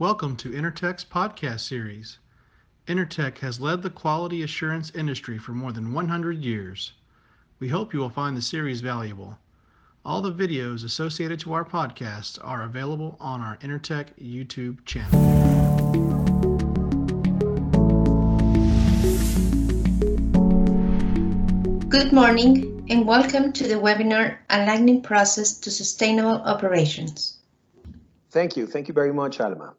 Welcome to Intertek's podcast series. Intertek has led the quality assurance industry for more than 100 years. We hope you will find the series valuable. All the videos associated to our podcast are available on our Intertek YouTube channel. Good morning and welcome to the webinar Aligning Process to Sustainable Operations. Thank you. Thank you very much, Alma.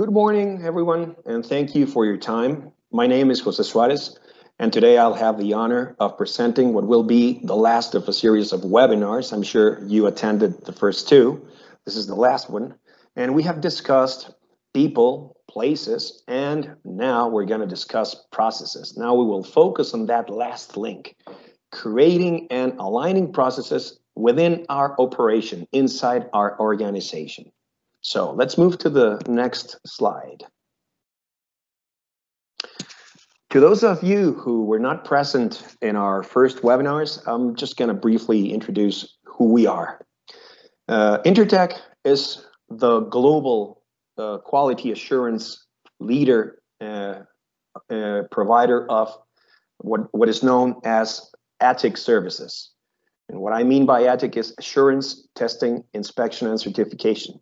Good morning, everyone, and thank you for your time. My name is Jose Suarez, and today I'll have the honor of presenting what will be the last of a series of webinars. I'm sure you attended the first two. This is the last one. And we have discussed people, places, and now we're going to discuss processes. Now we will focus on that last link, creating and aligning processes within our operation, inside our organization. So let's move to the next slide. To those of you who were not present in our first webinars, I'm just going to briefly introduce who we are. Uh, Intertek is the global uh, quality assurance leader uh, uh provider of what, what is known as ATIC services. And what I mean by ATIC is assurance, testing, inspection, and certification.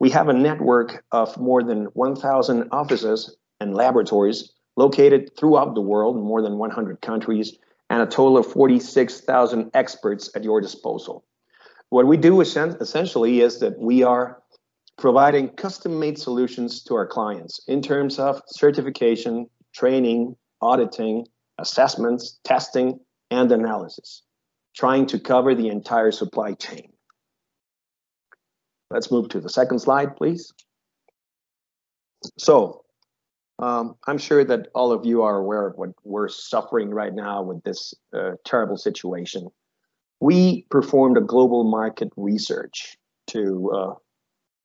We have a network of more than 1,000 offices and laboratories located throughout the world in more than 100 countries and a total of 46,000 experts at your disposal. What we do essentially is that we are providing custom-made solutions to our clients in terms of certification, training, auditing, assessments, testing, and analysis, trying to cover the entire supply chain. Let's move to the second slide, please. So um, I'm sure that all of you are aware of what we're suffering right now with this uh, terrible situation. We performed a global market research to uh,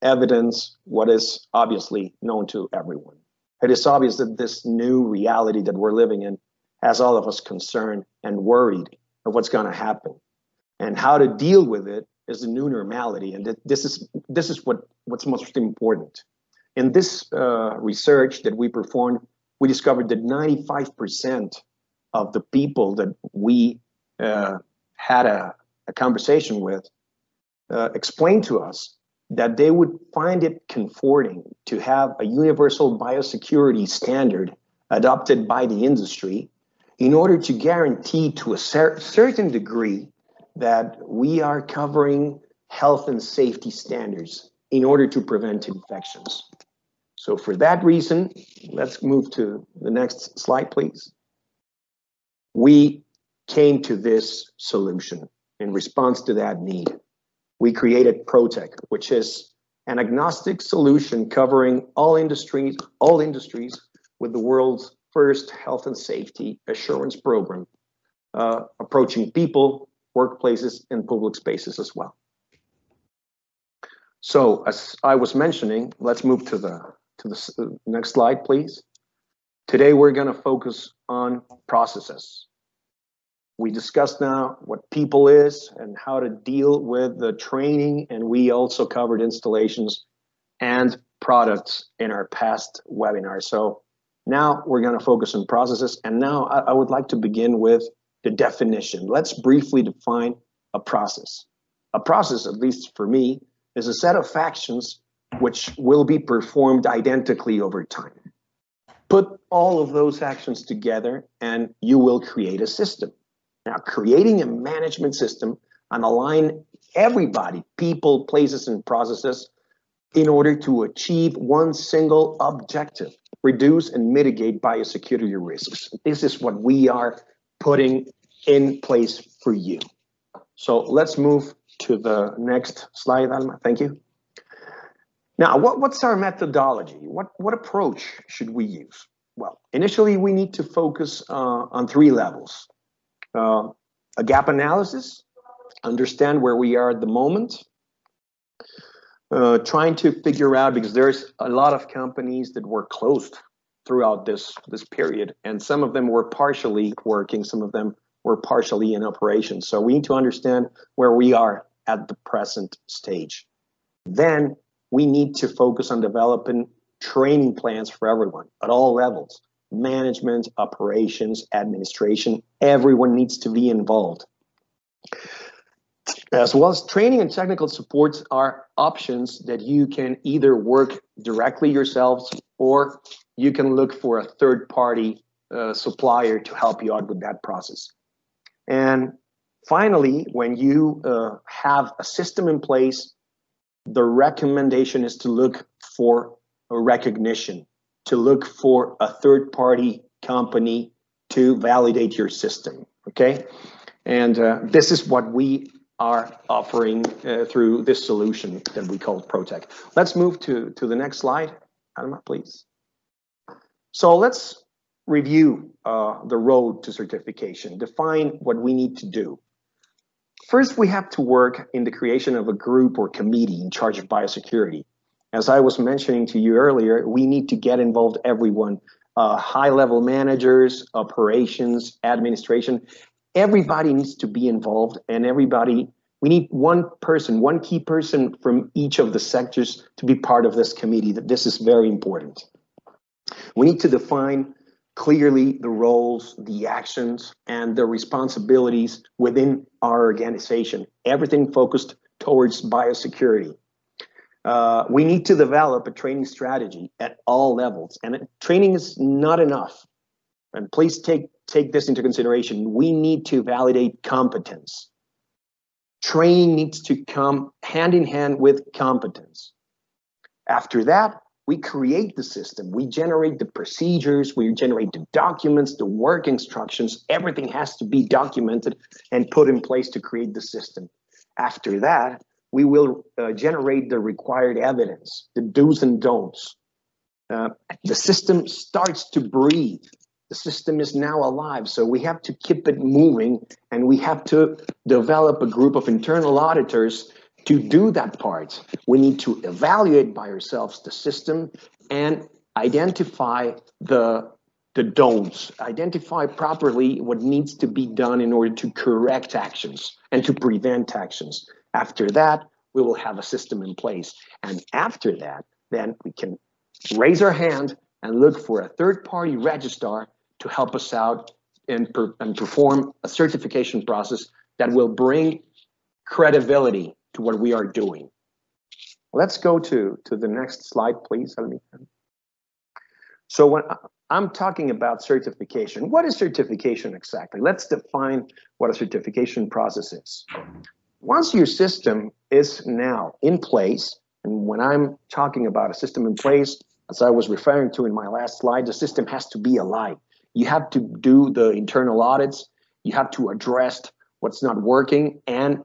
evidence what is obviously known to everyone. It is obvious that this new reality that we're living in has all of us concerned and worried of what's going to happen and how to deal with it is the new normality, and th- this is this is what what's most important. In this uh, research that we performed, we discovered that 95% of the people that we uh, had a, a, conversation with uh, explained to us that they would find it comforting to have a universal biosecurity standard adopted by the industry in order to guarantee to a cer- certain degree that we are covering health and safety standards in order to prevent infections. So for that reason, let's move to the next slide, please. We came to this solution in response to that need. We created Protek, which is an agnostic solution covering all industries, all industries with the world's first health and safety assurance program, uh, approaching people, workplaces, and public spaces as well. So as I was mentioning, let's move to the to the uh, next slide, please. Today we're going to focus on processes. We discussed now what people is and how to deal with the training, and we also covered installations and products in our past webinar. So now we're going to focus on processes, and now I, I would like to begin with the definition. Let's briefly define a process. A process, at least for me, is a set of actions which will be performed identically over time. Put all of those actions together and you will create a system. Now, creating a management system and align everybody, people, places, and processes in order to achieve one single objective reduce and mitigate biosecurity risks. This is what we are putting in place for you. So let's move to the next slide, Alma. Thank you. Now, what, what's our methodology? What, what approach should we use? Well, initially, we need to focus uh, on three levels. Uh, a gap analysis, understand where we are at the moment, uh, trying to figure out, because there's a lot of companies that were closed throughout this, this period, and some of them were partially working, some of them we're partially in operation. So we need to understand where we are at the present stage. Then we need to focus on developing training plans for everyone at all levels management, operations, administration. Everyone needs to be involved. As well as training and technical supports are options that you can either work directly yourselves or you can look for a third party uh, supplier to help you out with that process. And finally, when you uh, have a system in place, the recommendation is to look for a recognition, to look for a third party company to validate your system. Okay. And uh, this is what we are offering uh, through this solution that we call Protek. Let's move to, to the next slide, Adama, please. So let's review uh, the road to certification, define what we need to do. First, we have to work in the creation of a group or committee in charge of biosecurity. As I was mentioning to you earlier, we need to get involved everyone, uh, high level managers, operations, administration. Everybody needs to be involved and everybody, we need one person, one key person from each of the sectors to be part of this committee. That This is very important. We need to define clearly the roles, the actions, and the responsibilities within our organization. Everything focused towards biosecurity. Uh, we need to develop a training strategy at all levels, and training is not enough. And please take take this into consideration. We need to validate competence. Training needs to come hand in hand with competence. After that, we create the system, we generate the procedures, we generate the documents, the work instructions, everything has to be documented and put in place to create the system. After that, we will uh, generate the required evidence, the do's and don'ts. Uh, the system starts to breathe. The system is now alive, so we have to keep it moving and we have to develop a group of internal auditors to do that part, we need to evaluate by ourselves the system and identify the the don'ts, identify properly what needs to be done in order to correct actions and to prevent actions. After that, we will have a system in place. And after that, then we can raise our hand and look for a third party registrar to help us out and, per and perform a certification process that will bring credibility to what we are doing. Let's go to, to the next slide, please. So when I'm talking about certification, what is certification exactly? Let's define what a certification process is. Once your system is now in place, and when I'm talking about a system in place, as I was referring to in my last slide, the system has to be alive. You have to do the internal audits, you have to address what's not working, and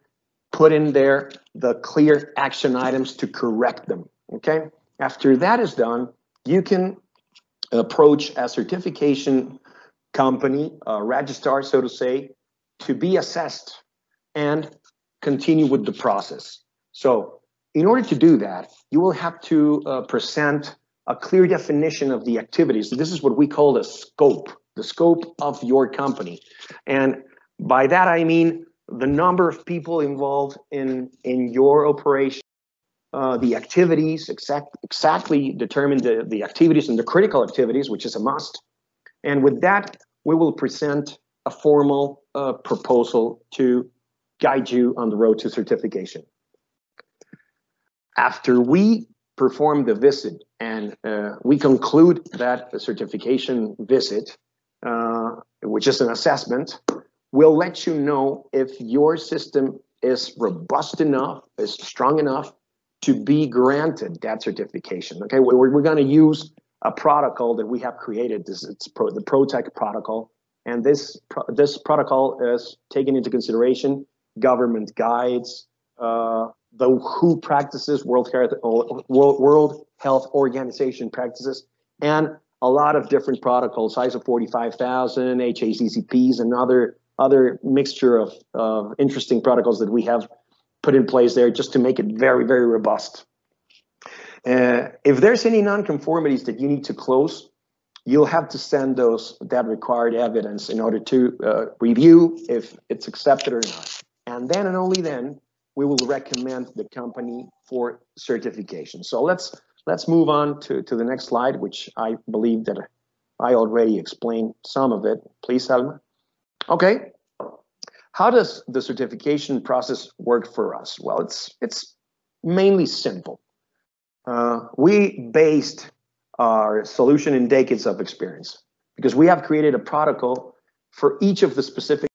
put in there the clear action items to correct them. Okay. After that is done, you can approach a certification company, a registrar, so to say, to be assessed and continue with the process. So, in order to do that, you will have to uh, present a clear definition of the activities. This is what we call the scope, the scope of your company. And by that, I mean the number of people involved in in your operation, uh, the activities, exact, exactly determine the, the activities and the critical activities, which is a must. And with that, we will present a formal uh, proposal to guide you on the road to certification. After we perform the visit and uh, we conclude that the certification visit, uh, which is an assessment, will let you know if your system is robust enough, is strong enough to be granted that certification. Okay, we're, we're going to use a protocol that we have created. This it's pro, the Protek protocol, and this this protocol is taking into consideration government guides, uh, the WHO practices, World Health World, World Health Organization practices, and a lot of different protocols, ISO 45000, HACCPs, and other other mixture of uh, interesting protocols that we have put in place there just to make it very, very robust. Uh, if there's any nonconformities that you need to close, you'll have to send those that required evidence in order to uh, review if it's accepted or not. And then and only then we will recommend the company for certification. So let's let's move on to, to the next slide, which I believe that I already explained some of it. Please, Alma. Okay. How does the certification process work for us? Well, it's it's mainly simple. Uh, we based our solution in decades of experience because we have created a protocol for each of the specific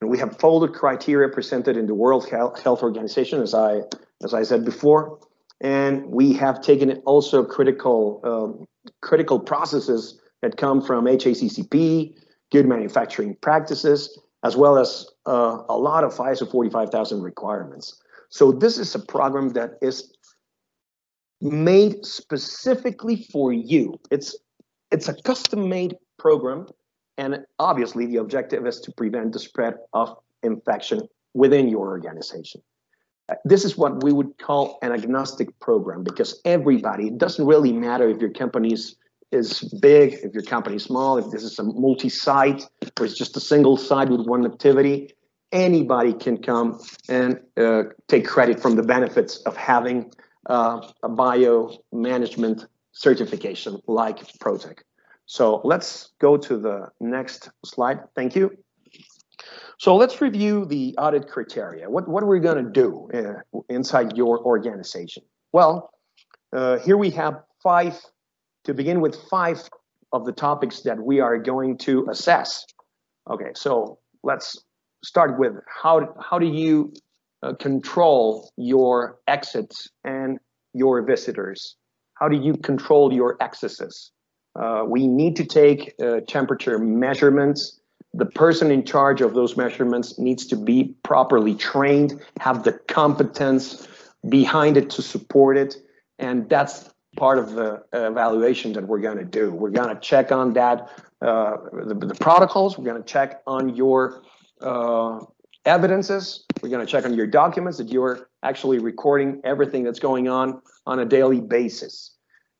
and we have folded criteria presented in the World Health Organization, as I as I said before, and we have taken it also critical um, critical processes that come from HACCP, good manufacturing practices, as well as uh, a lot of ISO 45000 requirements. So this is a program that is made specifically for you. It's it's a custom-made program, and obviously the objective is to prevent the spread of infection within your organization. This is what we would call an agnostic program because everybody, it doesn't really matter if your company is, big, if your company is small, if this is a multi-site or it's just a single site with one activity, anybody can come and uh, take credit from the benefits of having uh, a bio management certification like Protek. So let's go to the next slide. Thank you. So let's review the audit criteria. What, what are we going to do uh, inside your organization? Well, uh, here we have five, to begin with, five of the topics that we are going to assess. Okay, so let's start with how, how do you uh, control your exits and your visitors? How do you control your excesses? Uh, we need to take uh, temperature measurements the person in charge of those measurements needs to be properly trained, have the competence behind it to support it. And that's part of the evaluation that we're going to do. We're going to check on that, uh, the, the, protocols, we're going to check on your uh, evidences, we're going to check on your documents that you're actually recording everything that's going on on a daily basis.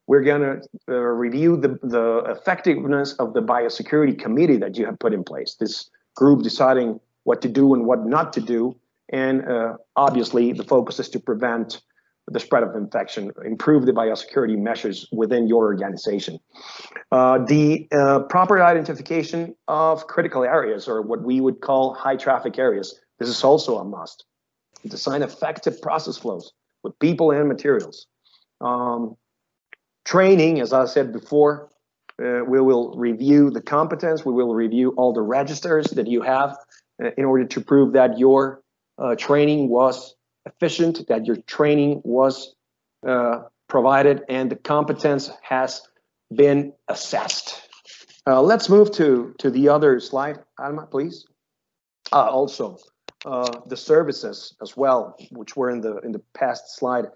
We're going to uh, review the, the effectiveness of the biosecurity committee that you have put in place. This group deciding what to do and what not to do. And uh, obviously, the focus is to prevent the spread of infection, improve the biosecurity measures within your organization. Uh, the uh, proper identification of critical areas, or what we would call high traffic areas, this is also a must. Design effective process flows with people and materials. Um, Training, as I said before, uh, we will review the competence, we will review all the registers that you have uh, in order to prove that your uh, training was efficient, that your training was uh, provided, and the competence has been assessed. Uh, let's move to, to the other slide, Alma, please. Uh, also, the services as well, which were in the in the past slide.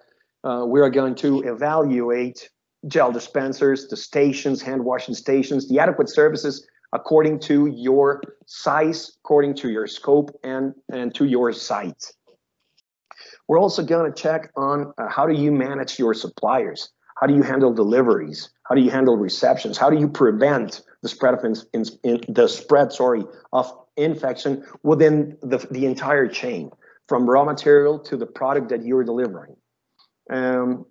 we are going to evaluate gel dispensers, the stations, hand washing stations, the adequate services according to your size, according to your scope, and, and to your site. We're also going to check on uh, how do you manage your suppliers? How do you handle deliveries? How do you handle receptions? How do you prevent the spread of in, in, in, the spread, sorry, of infection within the, the entire chain, from raw material to the product that you're delivering? Um,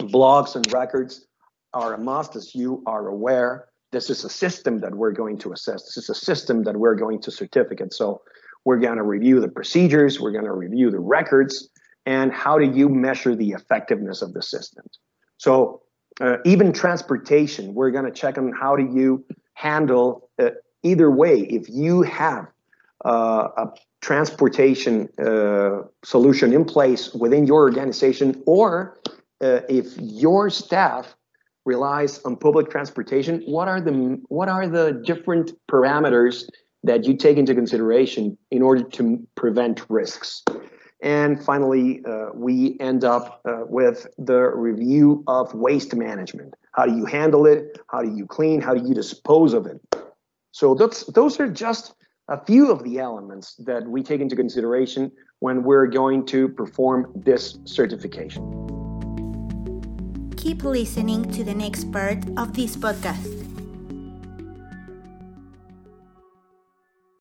blogs and records are a must, as you are aware. This is a system that we're going to assess. This is a system that we're going to certificate. So we're going to review the procedures, we're going to review the records, and how do you measure the effectiveness of the systems. So uh, even transportation, we're going to check on how do you handle uh, either way. If you have uh, a transportation uh, solution in place within your organization, or uh, if your staff relies on public transportation, what are the what are the different parameters that you take into consideration in order to prevent risks? And finally, uh, we end up uh, with the review of waste management. How do you handle it? How do you clean? How do you dispose of it? So that's, those are just a few of the elements that we take into consideration when we're going to perform this certification keep listening to the next part of this podcast.